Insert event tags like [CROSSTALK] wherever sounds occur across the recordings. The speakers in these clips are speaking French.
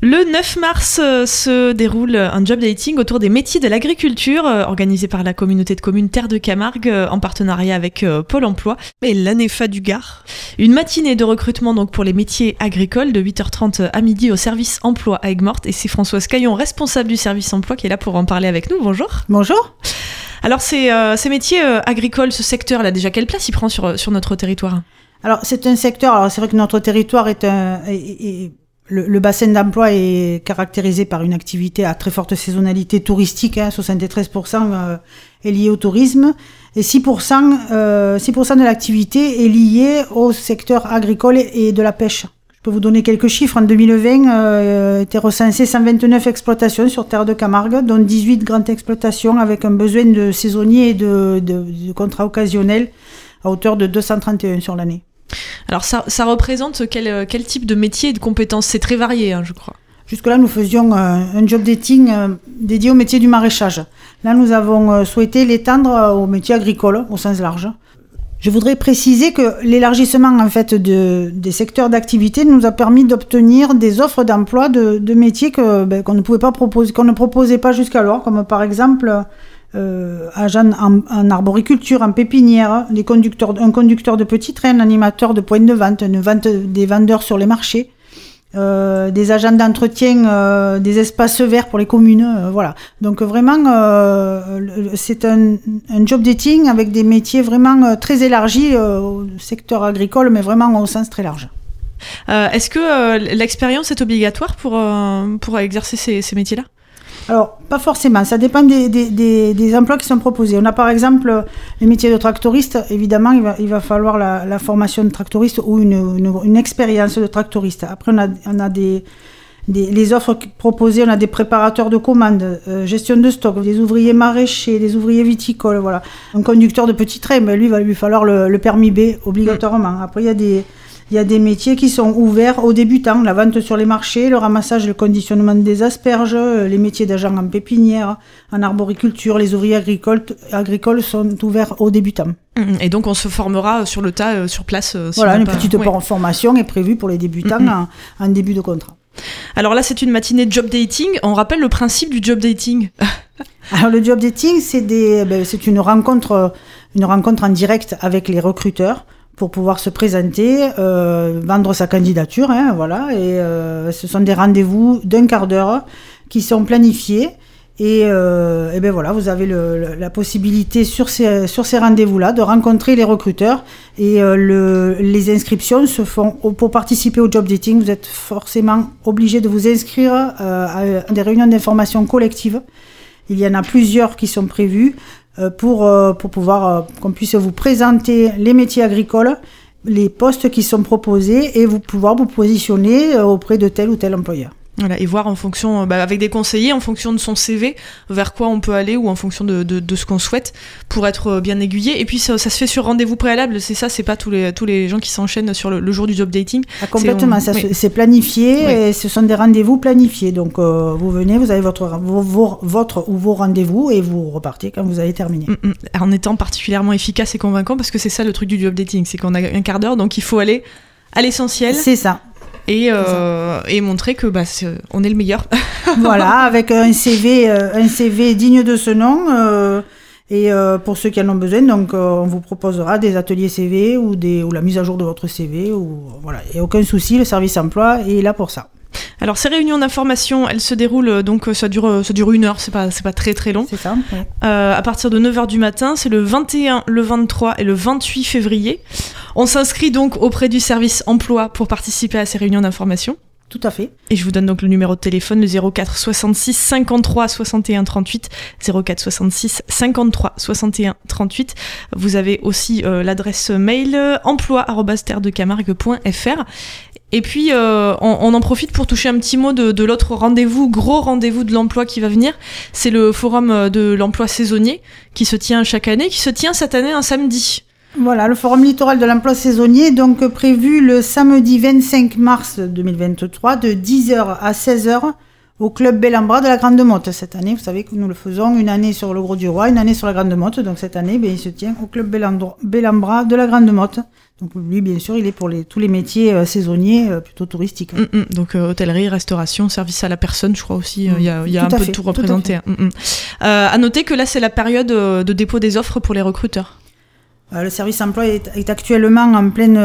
Le 9 mars euh, se déroule un job dating autour des métiers de l'agriculture, euh, organisé par la communauté de communes Terre de Camargue euh, en partenariat avec Pôle emploi et l'ANEFA du Gard. Une matinée de recrutement donc pour les métiers agricoles de 8h30 à midi au service emploi à Aigues-Mortes et c'est Françoise Caillon, responsable du service emploi, qui est là pour en parler avec nous. Bonjour. Bonjour. Alors ces, ces métiers agricoles, ce secteur, là déjà quelle place il prend sur, sur notre territoire? Alors c'est un secteur, alors c'est vrai que notre territoire est un... Le, bassin d'emploi est caractérisé par une activité à très forte saisonnalité touristique, 73% hein, euh, est lié au tourisme, et 6%, euh, 6 de l'activité est liée au secteur agricole et de la pêche. Je peux vous donner quelques chiffres. En 2020, euh, étaient recensées 129 exploitations sur terre de Camargue, dont 18 grandes exploitations avec un besoin de saisonniers et de, de contrats occasionnels à hauteur de 231 sur l'année. Alors ça, représente quel, quel, type de métier et de compétences? C'est très varié, hein, je crois. Jusque-là, nous faisions euh, un job dating euh, dédié au métier du maraîchage. Là, nous avons euh, souhaité l'étendre au métier agricole, au sens large. Je voudrais préciser que l'élargissement en fait de, des secteurs d'activité nous a permis d'obtenir des offres d'emploi de, métiers ben, qu'on ne pouvait qu'on ne proposait pas jusqu'alors, comme par exemple euh, agent en, arboriculture, en pépinière, des conducteurs, un conducteur de petits trains, un animateur de points de vente, une vente des vendeurs sur les marchés, euh, des agents d'entretien euh, des espaces verts pour les communes, euh, voilà. Donc vraiment, euh, c'est un, un, job dating avec des métiers vraiment très élargis au secteur agricole, mais vraiment au sens très large. Est-ce que l'expérience est obligatoire pour, pour exercer ces, ces métiers-là? Alors, pas forcément, ça dépend des, des, emplois qui sont proposés. On a par exemple les métiers de tractoriste, évidemment, il va, il va falloir la, formation de tractoriste ou une, une, expérience de tractoriste. Après, on a, on a des, les offres proposées, on a des préparateurs de commandes, euh, gestion de stock, des ouvriers maraîchers, des ouvriers viticoles, voilà. Un conducteur de petit train, mais lui, il va lui falloir le, le permis B obligatoirement. Après, il y a des il y a des métiers qui sont ouverts aux débutants, la vente sur les marchés, le ramassage le conditionnement des asperges, les métiers d'agent en pépinière, en arboriculture, les ouvriers agricoles, agricoles sont ouverts aux débutants. Mmh, et donc on se formera sur le tas, euh, sur place. Euh, voilà, une petite formation est prévue pour les débutants mmh. en, début de contrat. Alors là, c'est une matinée de job dating. On rappelle le principe du job dating. [LAUGHS] Alors le job dating, c'est ben, c'est une rencontre, une rencontre en direct avec les recruteurs pour pouvoir se présenter, euh, vendre sa candidature, hein, voilà. Et euh, ce sont des rendez-vous d'un quart d'heure qui sont planifiés. Et, euh, ben voilà, vous avez la possibilité sur ces, rendez-vous-là de rencontrer les recruteurs. Et euh, le, les inscriptions se font pour participer au job dating. Vous êtes forcément obligé de vous inscrire à des réunions d'information collective. Il y en a plusieurs qui sont prévues. Euh, pour, euh, pour pouvoir euh, qu'on puisse vous présenter les métiers agricoles, les postes qui sont proposés et vous pouvoir vous positionner auprès de tel ou tel employeur. Voilà, et voir en fonction, bah, avec des conseillers, en fonction de son CV, vers quoi on peut aller ou en fonction de, de, de ce qu'on souhaite pour être euh, bien aiguillé. Et puis ça, ça se fait sur rendez-vous préalable, c'est ça, c'est pas tous les, tous les gens qui s'enchaînent sur le, jour du job dating. Ah, complètement, c'est planifié et ce sont des rendez-vous planifiés. Donc euh, vous venez, vous avez votre, vos, votre ou vos rendez-vous et vous repartez quand vous avez terminé. Mm, mm. En étant particulièrement efficace et convaincant parce que c'est ça le truc du job dating, c'est qu'on a un quart d'heure donc il faut aller à l'essentiel. C'est ça et, euh, et montrer que bah, on est le meilleur. [LAUGHS] voilà, avec un CV, euh, un CV digne de ce nom. Euh, et pour ceux qui en ont besoin, donc on vous proposera des ateliers CV ou, des, ou la mise à jour de votre CV. Ou, voilà, et aucun souci, le service emploi est là pour ça. Alors ces réunions d'information, elles se déroulent euh, donc euh, ça dure euh, ça dure une heure, c'est pas c'est pas très très long. C'est ça. à partir de 9h du matin, c'est le 21, le 23 et le 28 février. On s'inscrit donc auprès du service emploi pour participer à ces réunions d'information. Tout à fait. Et je vous donne donc le numéro de téléphone, le 04 66 53 61 38. 04 66 53 61 38. Vous avez aussi l'adresse mail emploi.terdecamargue.fr. Et puis, euh, on, en profite pour toucher un petit mot de, l'autre rendez-vous, gros rendez-vous de l'emploi qui va venir. C'est le forum euh, de l'emploi saisonnier qui se tient chaque année, qui se tient cette année un samedi. Voilà, le forum littoral de l'emploi saisonnier, donc prévu le samedi 25 mars 2023 de 10h à 16h au club Bellambra de la Grande Motte. Cette année, vous savez que nous le faisons une année sur le Gros du Roi, une année sur la Grande Motte. Donc cette année, ben, il se tient au club Bellambra de la Grande Motte. Donc lui, bien sûr, il est pour les, tous les métiers euh, saisonniers, euh, plutôt touristiques. Mm, mm. donc euh, hôtellerie, restauration, service à la personne, je crois aussi, il y a, y a un peu tout représenté. À, mm, à, noter que là, c'est la période de dépôt des offres pour les recruteurs. Le service emploi est, actuellement en pleine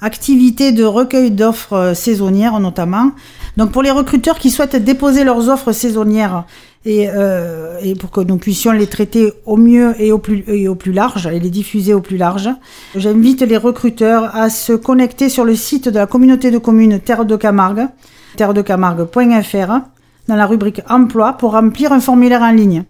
activité de recueil d'offres saisonnières notamment. Donc pour les recruteurs qui souhaitent déposer leurs offres saisonnières et, euh, et, pour que nous puissions les traiter au mieux et au plus, et au plus large et les diffuser au plus large. J'invite les recruteurs à se connecter sur le site de la communauté de communes Terre de Camargue, terredecamargue.fr, dans la rubrique Emploi pour remplir un formulaire en ligne.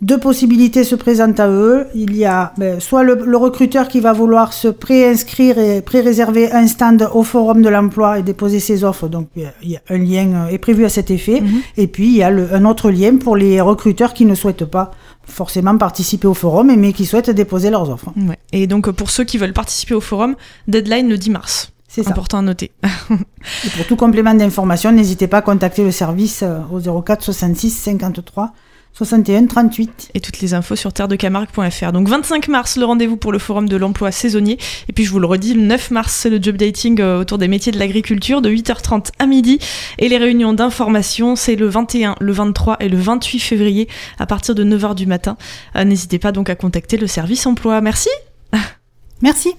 Deux possibilités se présentent à eux. Il y a ben, soit le, recruteur qui va vouloir se préinscrire et pré-réserver un stand au forum de l'emploi et déposer ses offres. Donc il y a un lien euh, est prévu à cet effet. Mhm. Et puis il y a un autre lien pour les recruteurs qui ne souhaitent pas forcément participer au forum, mais qui souhaitent déposer leurs offres. Et donc pour ceux qui veulent participer au forum, deadline le 10 mars. C'est important à noter. et pour tout complément d'information, n'hésitez pas à contacter le service euh, au 04 66 53 61 38. Et toutes les infos sur terredecamargue.fr. Donc 25 mars, le rendez-vous pour le forum de l'emploi saisonnier. Et puis je vous le redis, le 9 mars, c'est le job dating euh, autour des métiers de l'agriculture de 8h30 à midi. Et les réunions d'information, c'est le 21, le 23 et le 28 février à partir de 9h du matin. Euh, n'hésitez pas donc à contacter le service emploi. Merci. Merci.